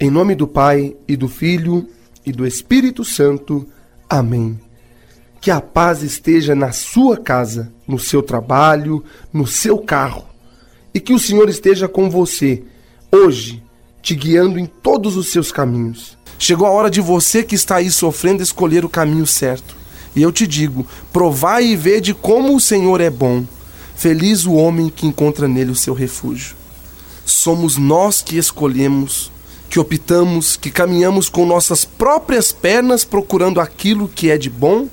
Em nome do Pai e do Filho e do Espírito Santo. Amém. Que a paz esteja na sua casa, no seu trabalho, no seu carro. E que o Senhor esteja com você hoje, te guiando em todos os seus caminhos. Chegou a hora de você que está aí sofrendo escolher o caminho certo. E eu te digo: provai e vede como o Senhor é bom. Feliz o homem que encontra nele o seu refúgio. Somos nós que escolhemos, que optamos, que caminhamos com nossas próprias pernas procurando aquilo que é de bom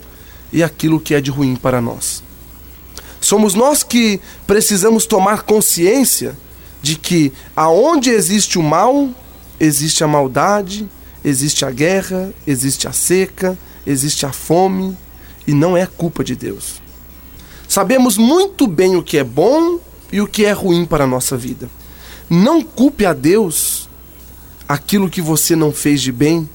e aquilo que é de ruim para nós. Somos nós que precisamos tomar consciência de que aonde existe o mal, existe a maldade, existe a guerra, existe a seca, existe a fome, e não é culpa de Deus. Sabemos muito bem o que é bom e o que é ruim para a nossa vida. Não culpe a Deus aquilo que você não fez de bem,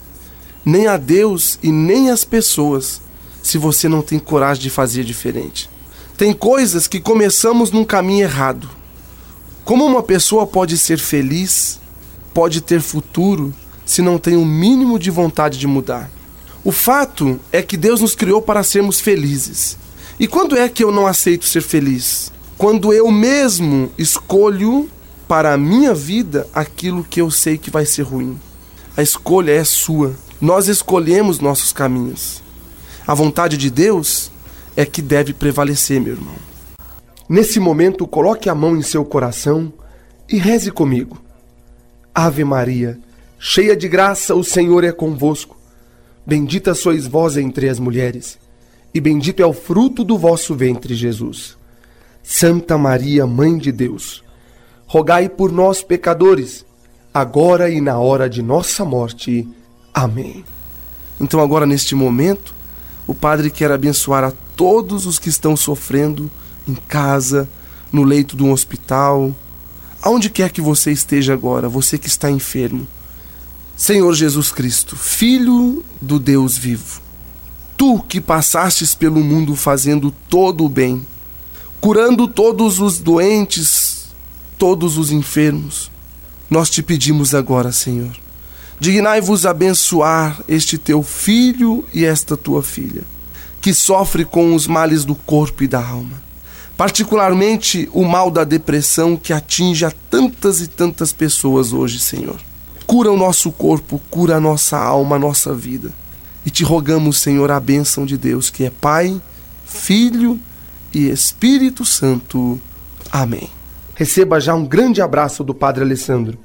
nem a Deus e nem as pessoas, se você não tem coragem de fazer diferente. Tem coisas que começamos num caminho errado. Como uma pessoa pode ser feliz, pode ter futuro, se não tem o mínimo de vontade de mudar? O fato é que Deus nos criou para sermos felizes. E quando é que eu não aceito ser feliz? Quando eu mesmo escolho para a minha vida aquilo que eu sei que vai ser ruim. A escolha é sua. Nós escolhemos nossos caminhos. A vontade de Deus é que deve prevalecer, meu irmão. Nesse momento, coloque a mão em seu coração e reze comigo. Ave Maria, cheia de graça, o Senhor é convosco. Bendita sois vós entre as mulheres, e bendito é o fruto do vosso ventre, Jesus. Santa Maria, Mãe de Deus, rogai por nós, pecadores, agora e na hora de nossa morte. Amém. Então, agora, neste momento, o Padre quer abençoar a todos os que estão sofrendo em casa, no leito de um hospital, aonde quer que você esteja agora, você que está enfermo. Senhor Jesus Cristo, Filho do Deus vivo, tu que passastes pelo mundo fazendo todo o bem, curando todos os doentes, todos os enfermos, nós te pedimos agora, Senhor, dignai-vos abençoar este teu filho e esta tua filha, que sofre com os males do corpo e da alma, particularmente o mal da depressão que atinge a tantas e tantas pessoas hoje, Senhor Cura o nosso corpo, cura a nossa alma, a nossa vida. E te rogamos, Senhor, a bênção de Deus, que é Pai, Filho e Espírito Santo. Amém. Receba já um grande abraço do Padre Alessandro.